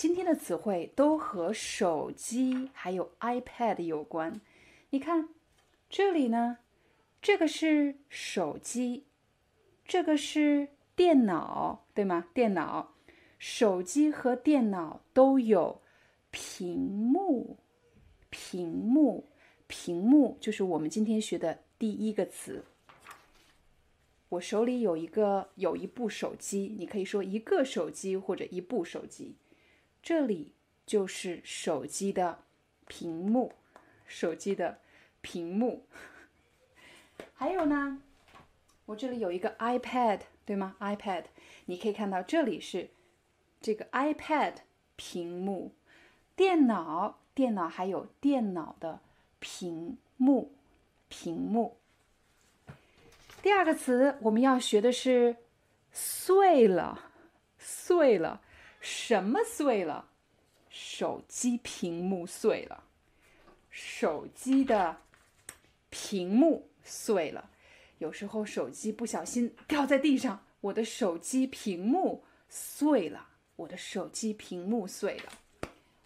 今天的词汇都和手机还有 iPad 有关。你看，这里呢，这个是手机，这个是电脑，对吗？电脑、手机和电脑都有屏幕，屏幕，屏幕就是我们今天学的第一个词。我手里有一个有一部手机，你可以说一个手机或者一部手机。这里就是手机的屏幕，手机的屏幕。还有呢，我这里有一个 iPad，对吗？iPad，你可以看到这里是这个 iPad 屏幕。电脑，电脑还有电脑的屏幕，屏幕。第二个词我们要学的是碎了，碎了。什么碎了？手机屏幕碎了。手机的屏幕碎了。有时候手机不小心掉在地上，我的手机屏幕碎了。我的手机屏幕碎了。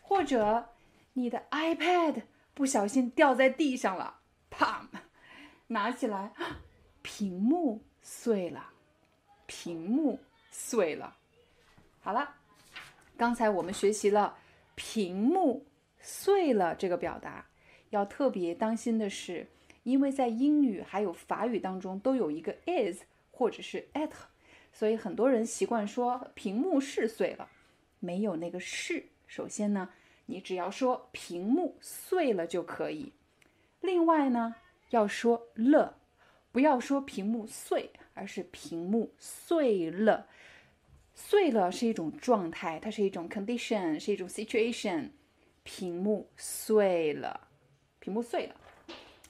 或者你的 iPad 不小心掉在地上了，啪，拿起来，屏幕碎了。屏幕碎了。好了。刚才我们学习了“屏幕碎了”这个表达，要特别当心的是，因为在英语还有法语当中都有一个 is 或者是 at，所以很多人习惯说“屏幕是碎了”，没有那个是。首先呢，你只要说“屏幕碎了”就可以。另外呢，要说了，不要说“屏幕碎”，而是“屏幕碎了”。碎了是一种状态，它是一种 condition，是一种 situation。屏幕碎了，屏幕碎了。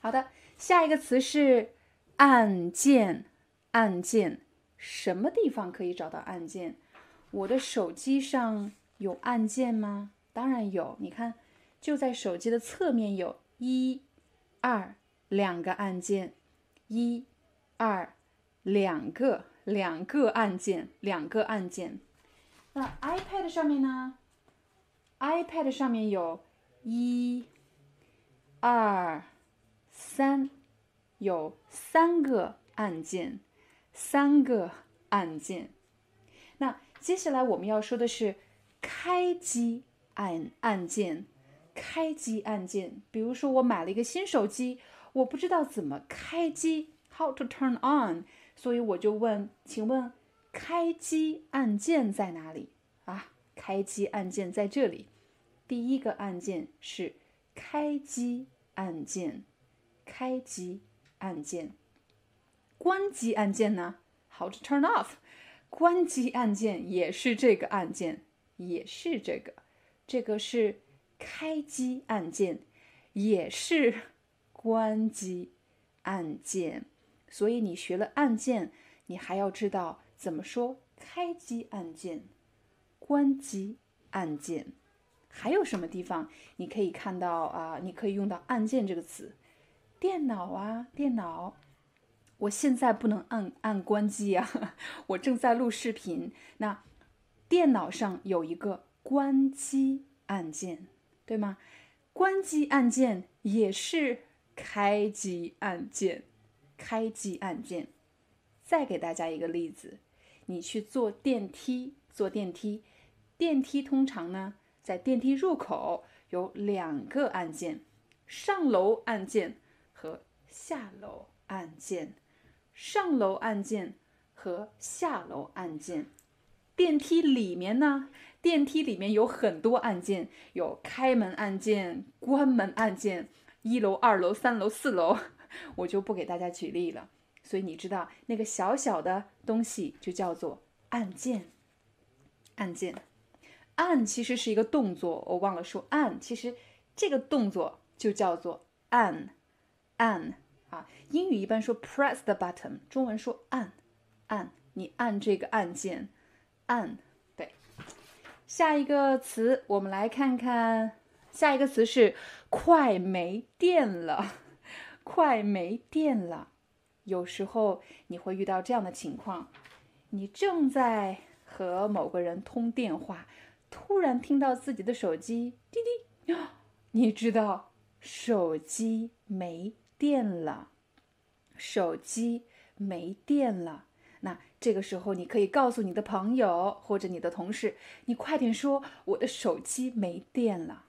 好的，下一个词是按键。按键，什么地方可以找到按键？我的手机上有按键吗？当然有，你看，就在手机的侧面有一、二两个按键，一、二两个。两个按键，两个按键。那 iPad 上面呢？iPad 上面有一、二、三，有三个按键，三个按键。那接下来我们要说的是开机按按键，开机按键。比如说我买了一个新手机，我不知道怎么开机，How to turn on？所以我就问，请问开机按键在哪里啊？开机按键在这里，第一个按键是开机按键，开机按键。关机按键呢？How to turn off？关机按键也是这个按键，也是这个，这个是开机按键，也是关机按键。所以你学了按键，你还要知道怎么说开机按键、关机按键，还有什么地方你可以看到啊？你可以用到按键这个词。电脑啊，电脑，我现在不能按按关机啊，我正在录视频。那电脑上有一个关机按键，对吗？关机按键也是开机按键。开机按键。再给大家一个例子，你去坐电梯，坐电梯，电梯通常呢，在电梯入口有两个按键：上楼按键和下楼按键。上楼按键和下楼按键。电梯里面呢，电梯里面有很多按键，有开门按键、关门按键，一楼、二楼、三楼、四楼。我就不给大家举例了，所以你知道那个小小的东西就叫做按键。按键按其实是一个动作，我忘了说按，其实这个动作就叫做按，按啊。英语一般说 press the button，中文说按，按，你按这个按键，按。对，下一个词我们来看看，下一个词是快没电了，快没电了。有时候你会遇到这样的情况，你正在和某个人通电话。突然听到自己的手机滴滴，你知道手机没电了，手机没电了。那这个时候，你可以告诉你的朋友或者你的同事，你快点说我的手机没电了。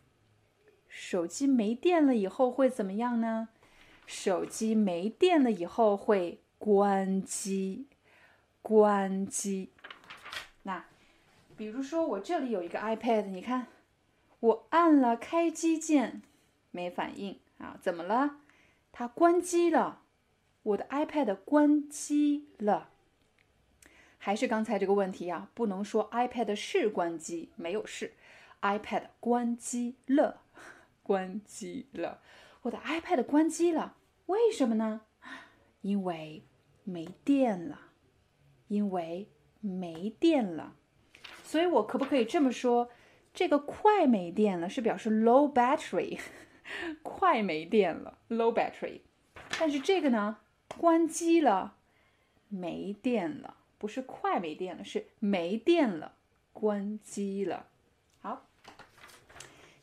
手机没电了以后会怎么样呢？手机没电了以后会关机，关机。那。比如说，我这里有一个 iPad，你看，我按了开机键，没反应啊？怎么了？它关机了，我的 iPad 关机了。还是刚才这个问题啊，不能说 iPad 是关机，没有是，iPad 关机了，关机了，我的 iPad 关机了，为什么呢？因为没电了，因为没电了。所以我可不可以这么说？这个快没电了是表示 low battery，快没电了 low battery。但是这个呢，关机了，没电了，不是快没电了，是没电了，关机了。好，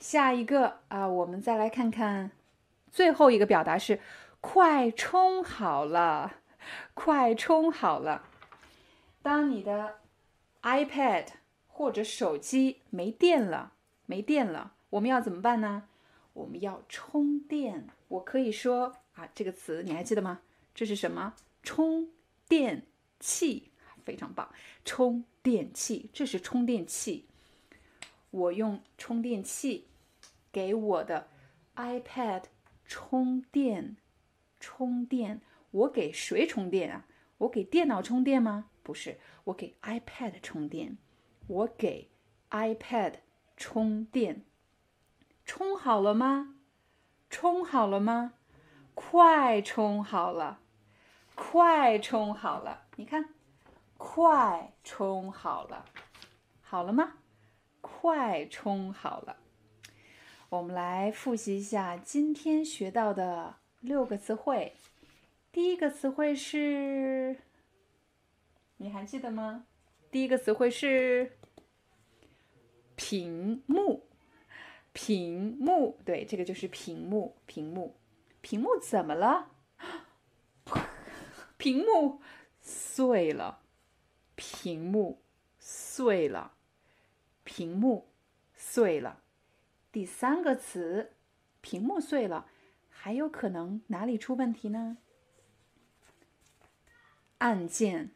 下一个啊，我们再来看看最后一个表达是快充好了，快充好了。当你的 iPad 或者手机没电了，没电了，我们要怎么办呢？我们要充电。我可以说啊，这个词你还记得吗？这是什么？充电器，非常棒。充电器，这是充电器。我用充电器给我的 iPad 充电，充电。我给谁充电啊？我给电脑充电吗？不是，我给 iPad 充电。我给 iPad 充电，充好了吗？充好了吗？快充好了，快充好了！你看，快充好了，好了吗？快充好了。我们来复习一下今天学到的六个词汇。第一个词汇是，你还记得吗？第一个词汇是。屏幕，屏幕，对，这个就是屏幕，屏幕，屏幕怎么了？屏幕碎了，屏幕碎了，屏幕碎了。第三个词，屏幕碎了，还有可能哪里出问题呢？按键，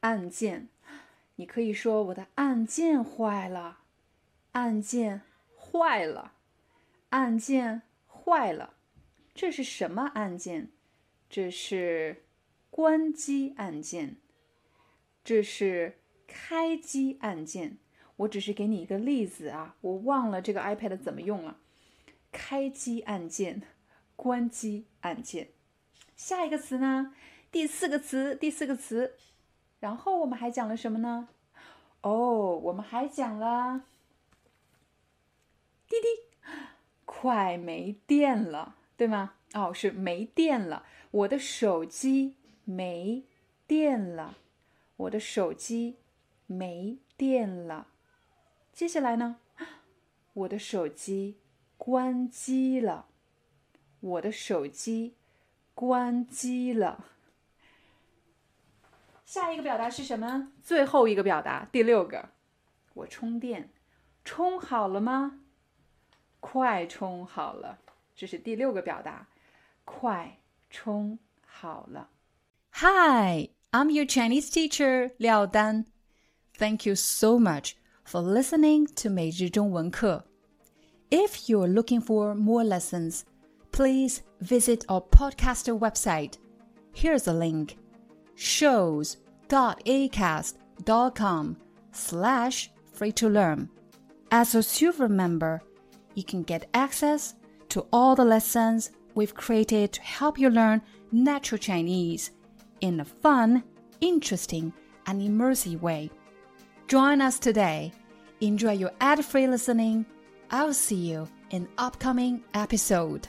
按键，你可以说我的按键坏了。按键坏了，按键坏了，这是什么按键？这是关机按键，这是开机按键。我只是给你一个例子啊，我忘了这个 iPad 怎么用了。开机按键，关机按键。下一个词呢？第四个词，第四个词。然后我们还讲了什么呢？哦，我们还讲了。滴滴，快没电了，对吗？哦，是没电了，我的手机没电了，我的手机没电了。接下来呢？我的手机关机了，我的手机关机了。下一个表达是什么？最后一个表达，第六个，我充电，充好了吗？快充好了，这是第六个表达。快充好了。Hi, I'm your Chinese teacher Liao Dan. Thank you so much for listening to 每日中文课. If you're looking for more lessons, please visit our podcaster website. Here's a link shows.acast.com slash free to learn. As a super member, you can get access to all the lessons we've created to help you learn natural Chinese in a fun, interesting, and immersive way. Join us today Enjoy your ad free listening. I'll see you in upcoming episode.